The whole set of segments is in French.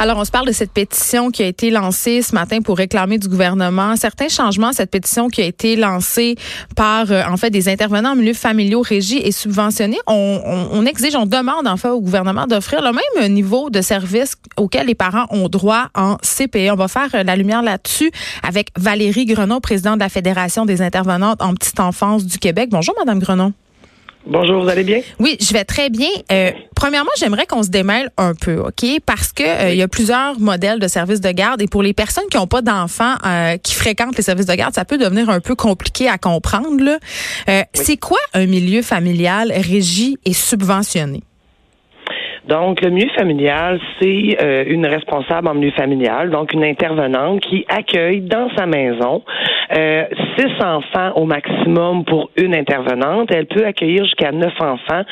Alors, on se parle de cette pétition qui a été lancée ce matin pour réclamer du gouvernement certains changements. Cette pétition qui a été lancée par, euh, en fait, des intervenants en milieu familiaux régis et subventionnés. On, exige, on demande, en fait, au gouvernement d'offrir le même niveau de service auquel les parents ont droit en CPE. On va faire euh, la lumière là-dessus avec Valérie Grenon, présidente de la Fédération des intervenantes en petite enfance du Québec. Bonjour, Madame Grenon. Bonjour, vous allez bien? Oui, je vais très bien. Euh, premièrement, j'aimerais qu'on se démêle un peu, OK? Parce que euh, il y a plusieurs modèles de services de garde et pour les personnes qui n'ont pas d'enfants euh, qui fréquentent les services de garde, ça peut devenir un peu compliqué à comprendre. Là. Euh, C'est quoi un milieu familial régi et subventionné? Donc, le milieu familial, c'est euh, une responsable en milieu familial, donc une intervenante qui accueille dans sa maison euh, six enfants au maximum pour une intervenante. Elle peut accueillir jusqu'à neuf enfants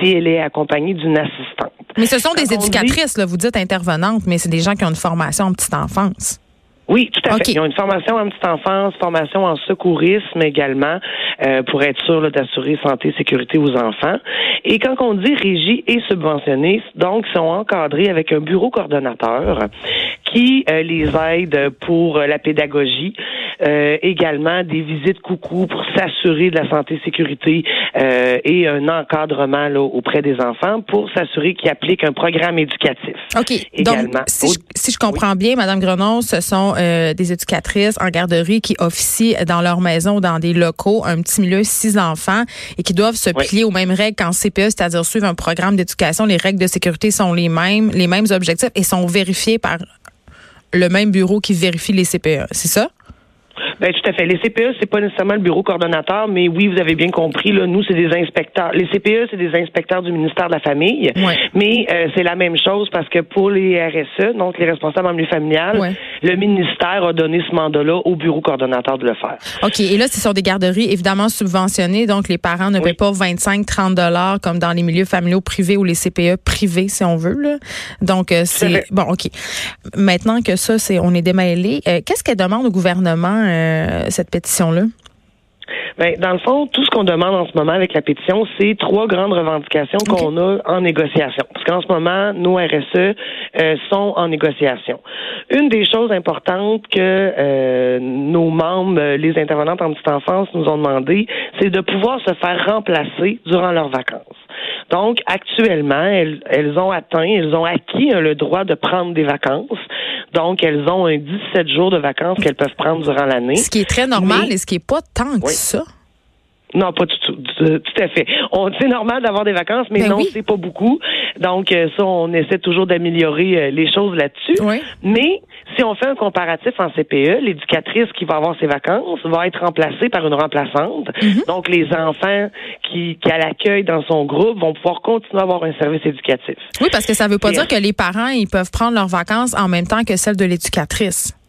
si elle est accompagnée d'une assistante. Mais ce sont des éducatrices, dit... là, vous dites intervenantes, mais c'est des gens qui ont une formation en petite enfance. Oui, tout à fait. Ils ont une formation en petite enfance, formation en secourisme également, euh, pour être sûr d'assurer santé et sécurité aux enfants. Et quand on dit régie et subventionné, donc, sont encadrés avec un bureau coordonnateur qui euh, les aide pour la pédagogie, euh, également des visites coucou pour s'assurer de la santé et sécurité euh, et un encadrement là, auprès des enfants pour s'assurer qu'ils appliquent un programme éducatif. OK. Également. Donc, si, je, si je comprends oui. bien, Madame Grenon, ce sont euh, des éducatrices en garderie qui officient dans leur maison, dans des locaux, un petit milieu, six enfants, et qui doivent se oui. plier aux mêmes règles qu'en CPE, c'est-à-dire suivre un programme d'éducation. Les règles de sécurité sont les mêmes, les mêmes objectifs et sont vérifiés par le même bureau qui vérifie les CPE. C'est ça? Ben, tout à fait. Les CPE, c'est pas nécessairement le bureau coordonnateur, mais oui, vous avez bien compris, là, nous, c'est des inspecteurs. Les CPE, c'est des inspecteurs du ministère de la Famille. Ouais. Mais euh, c'est la même chose parce que pour les RSE, donc les responsables en milieu familial, ouais. le ministère a donné ce mandat-là au bureau coordonnateur de le faire. OK. Et là, ce sont des garderies évidemment subventionnées, donc les parents ne oui. paient pas 25, 30 dollars comme dans les milieux familiaux privés ou les CPE privés, si on veut. Là. Donc, euh, c'est bon, OK. Maintenant que ça, c'est on est démêlé, euh, qu'est-ce qu'elle demande au gouvernement? Euh, cette pétition-là? Ben, dans le fond, tout ce qu'on demande en ce moment avec la pétition, c'est trois grandes revendications okay. qu'on a en négociation. Parce qu'en ce moment, nos RSE euh, sont en négociation. Une des choses importantes que euh, nos membres, les intervenantes en petite enfance, nous ont demandé, c'est de pouvoir se faire remplacer durant leurs vacances. Donc, actuellement, elles, elles ont atteint, elles ont acquis hein, le droit de prendre des vacances. Donc, elles ont un 17 jours de vacances qu'elles peuvent prendre durant l'année. Ce qui est très normal Mais, et ce qui est pas tant que oui. ça. Non, pas tout, tout, tout à fait. C'est normal d'avoir des vacances, mais ben non, oui. c'est pas beaucoup. Donc, euh, ça, on essaie toujours d'améliorer euh, les choses là-dessus. Oui. Mais si on fait un comparatif en CPE, l'éducatrice qui va avoir ses vacances va être remplacée par une remplaçante. Mhm. Mm -hmm. Donc, les enfants qui, qui à l'accueil dans son groupe vont pouvoir continuer à avoir un service éducatif. Oui, parce que ça veut pas et dire que les parents, ils peuvent prendre leurs vacances en même temps que celles de l'éducatrice.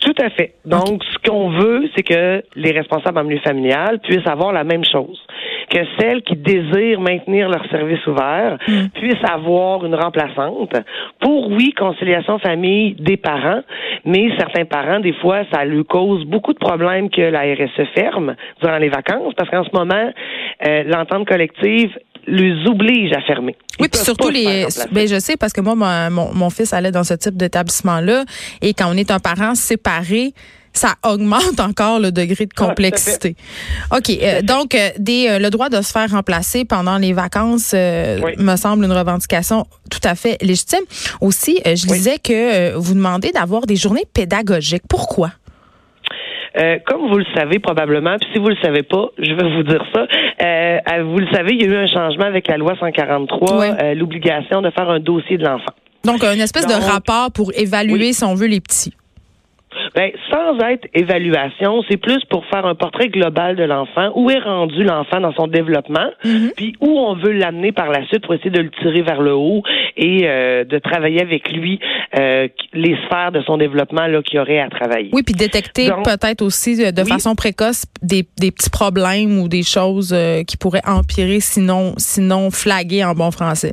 Tout à fait. Donc, ce qu'on veut, c'est que les responsables en milieu familial puissent avoir la même chose. Que celles qui désirent maintenir leur service ouvert mm. puissent avoir une remplaçante pour, oui, conciliation famille des parents, mais certains parents, des fois, ça lui cause beaucoup de problèmes que la RSE ferme durant les vacances parce qu'en ce moment, euh, l'entente collective les oblige à fermer. Ils oui, puis surtout les. Ben, je sais parce que moi, mon, mon fils allait dans ce type d'établissement-là et quand on est un parent séparé, ça augmente encore le degré de complexité. Ah, OK. Euh, donc, euh, des, euh, le droit de se faire remplacer pendant les vacances oui. me semble une revendication tout à fait légitime. Aussi, je oui. disais que vous demandez d'avoir des journées pédagogiques. Pourquoi? Euh, comme vous le savez probablement, puis si vous le savez pas, je vais vous dire ça. Euh, vous le savez, il y a eu un changement avec la loi 143, ouais. euh, l'obligation de faire un dossier de l'enfant. Donc, une espèce Donc, de rapport pour évaluer, oui. si on veut, les petits. Ben, sans être évaluation, c'est plus pour faire un portrait global de l'enfant, où est rendu l'enfant dans son développement, Mhm. puis où on veut l'amener par la suite pour essayer de le tirer vers le haut et euh, de travailler avec lui euh, les sphères de son développement là qu'il aurait à travailler. Oui, puis détecter peut-être aussi euh, de Oui. façon précoce des, des petits problèmes ou des choses euh, qui pourraient empirer, sinon, sinon flaguer en bon français.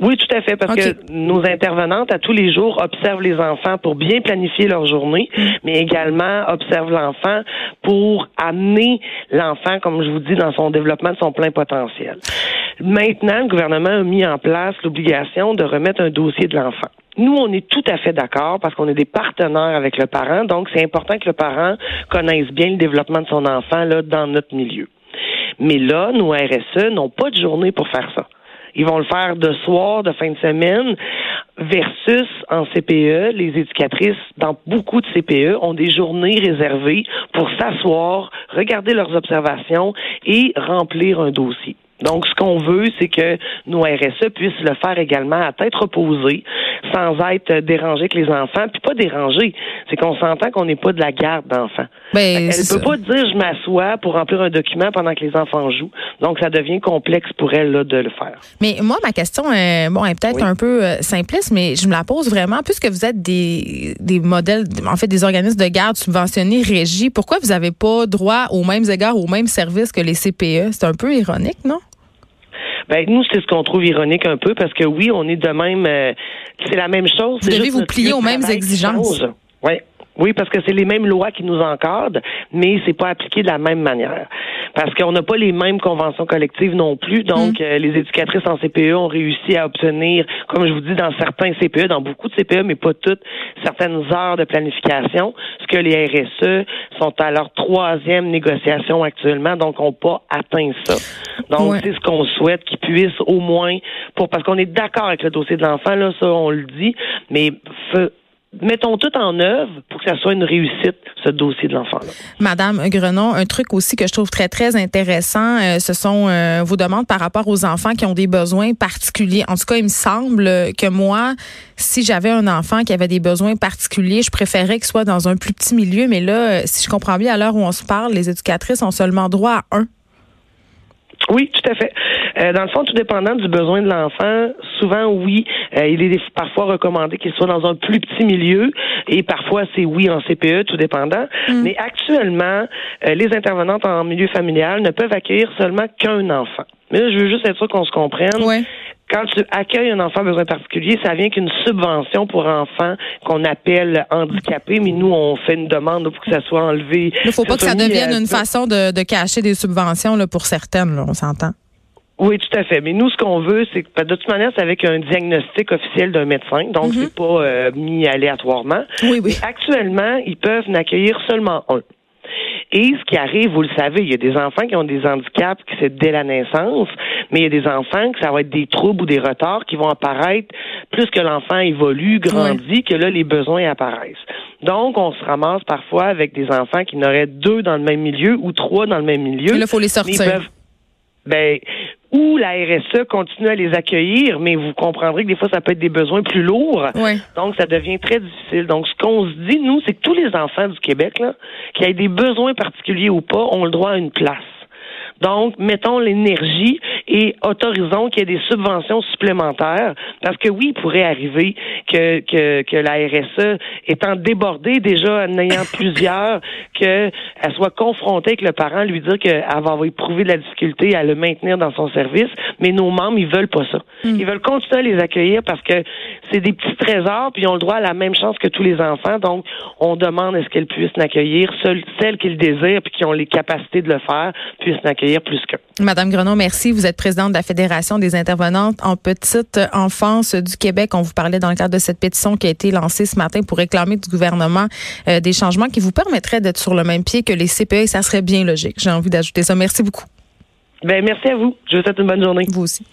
Oui, tout à fait, parce que nos intervenantes à tous les jours observent les enfants pour bien planifier leur journée, mais également observent l'enfant pour amener l'enfant, comme je vous dis, dans son développement de son plein potentiel. Maintenant, le gouvernement a mis en place l'obligation de remettre un dossier de l'enfant. Nous, on est tout à fait d'accord parce qu'on est des partenaires avec le parent, donc c'est important que le parent connaisse bien le développement de son enfant là dans notre milieu. Mais là, nos RSE n'ont pas de journée pour faire ça. Ils vont le faire de soir, de fin de semaine, versus en CPE, les éducatrices, dans beaucoup de CPE, ont des journées réservées pour s'asseoir, regarder leurs observations et remplir un dossier. Donc, ce qu'on veut, c'est que nos RSE puissent le faire également à tête reposée, sans être dérangés avec les enfants. Puis pas dérangés, c'est qu'on s'entend qu'on n'est pas de la garde d'enfants. Ben, Elle c'est peut ça. pas dire je m'assois pour remplir un document pendant que les enfants jouent. Donc, ça devient complexe pour elle là, de le faire. Mais moi, ma question, euh, bon, est peut-être Oui. un peu euh, simpliste, mais je me la pose vraiment. Puisque vous êtes des, des modèles, en fait, des organismes de garde subventionnés, régis, pourquoi vous n'avez pas droit aux mêmes égards, aux mêmes services que les CPE? C'est un peu ironique, non? Ben, nous, c'est ce qu'on trouve ironique un peu parce que oui, on est de même. euh, c'est la même chose. Vous devez vous plier aux mêmes exigences. change. Oui, parce que c'est les mêmes lois qui nous encadrent, mais c'est pas appliqué de la même manière. Parce qu'on n'a pas les mêmes conventions collectives non plus. Donc, euh, les éducatrices en CPE ont réussi à obtenir, comme je vous dis, dans certains CPE, dans beaucoup de CPE, mais pas toutes, certaines heures de planification, ce que les RSE sont à leur troisième négociation actuellement, donc n'ont pas atteint ça. Donc, Ouais. c'est ce qu'on souhaite qu'ils puissent au moins, pour parce qu'on est d'accord avec le dossier de l'enfant, là, ça, on le dit, mais mettons tout en œuvre pour que ça soit une réussite, ce dossier de l'enfant-là. Madame Grenon, un truc aussi que je trouve très, très intéressant, euh, ce sont euh, vos demandes par rapport aux enfants qui ont des besoins particuliers. En tout cas, il me semble que moi, si j'avais un enfant qui avait des besoins particuliers, je préférais qu'il soit dans un plus petit milieu. Mais là, euh, si je comprends bien, à l'heure où on se parle, les éducatrices ont seulement droit à un. Oui, tout à fait. Euh, dans le fond, tout dépendant du besoin de l'enfant, souvent oui, euh, il est parfois recommandé qu'il soit dans un plus petit milieu et parfois c'est oui en CPE, tout dépendant. Mais actuellement, euh, les intervenantes en milieu familial ne peuvent accueillir seulement qu'un enfant. Mais là, je veux juste être sûr qu'on se comprenne. Ouais. Quand tu accueilles un enfant à besoin particulier, ça vient qu'une subvention pour enfants qu'on appelle handicapé, mais nous, on fait une demande pour que ça soit enlevé. Il ne faut pas que ça mis devienne une façon de, de cacher des subventions là, pour certaines, là, on s'entend. Oui, tout à fait. Mais nous, ce qu'on veut, c'est que de toute manière, c'est avec un diagnostic officiel d'un médecin, donc c'est pas euh, mis aléatoirement. Oui, oui. Mais actuellement, ils peuvent n'accueillir seulement un. Et ce qui arrive, vous le savez, il y a des enfants qui ont des handicaps qui c'est dès la naissance, mais il y a des enfants que ça va être des troubles ou des retards qui vont apparaître plus que l'enfant évolue, grandit, que là, les besoins apparaissent. Donc, on se ramasse parfois avec des enfants qui n'auraient deux dans le même milieu ou trois dans le même milieu. Mais là, il faut les sortir. ben, ou la RSE continue à les accueillir, mais vous comprendrez que des fois, ça peut être des besoins plus lourds. Ouais. Donc, ça devient très difficile. Donc, ce qu'on se dit, nous, c'est que tous les enfants du Québec, là, qui aient des besoins particuliers ou pas, ont le droit à une place. Donc, mettons l'énergie et autorisons qu'il y ait des subventions supplémentaires, parce que oui, il pourrait arriver que, que, que la RSE, étant débordée déjà, en ayant plusieurs, qu'elle soit confrontée avec le parent, lui dire qu'elle va éprouver de la difficulté à le maintenir dans son service, mais nos membres, ils veulent pas ça. Ils veulent continuer à les accueillir parce que c'est des petits trésors, puis ils ont le droit à la même chance que tous les enfants. Donc, on demande est-ce qu'elles puissent n'accueillir, seules celles qui le désirent, puis qui ont les capacités de le faire, puissent n'accueillir plus qu'un. Madame Grenon, merci. Vous êtes présidente de la Fédération des intervenantes en petite enfance du Québec. On vous parlait dans le cadre de cette pétition qui a été lancée ce matin pour réclamer du gouvernement euh, des changements qui vous permettraient d'être sur le même pied que les CPE et ça serait bien logique. J'ai envie d'ajouter ça. Merci beaucoup. Ben, merci à vous. Je vous souhaite une bonne journée. Vous aussi.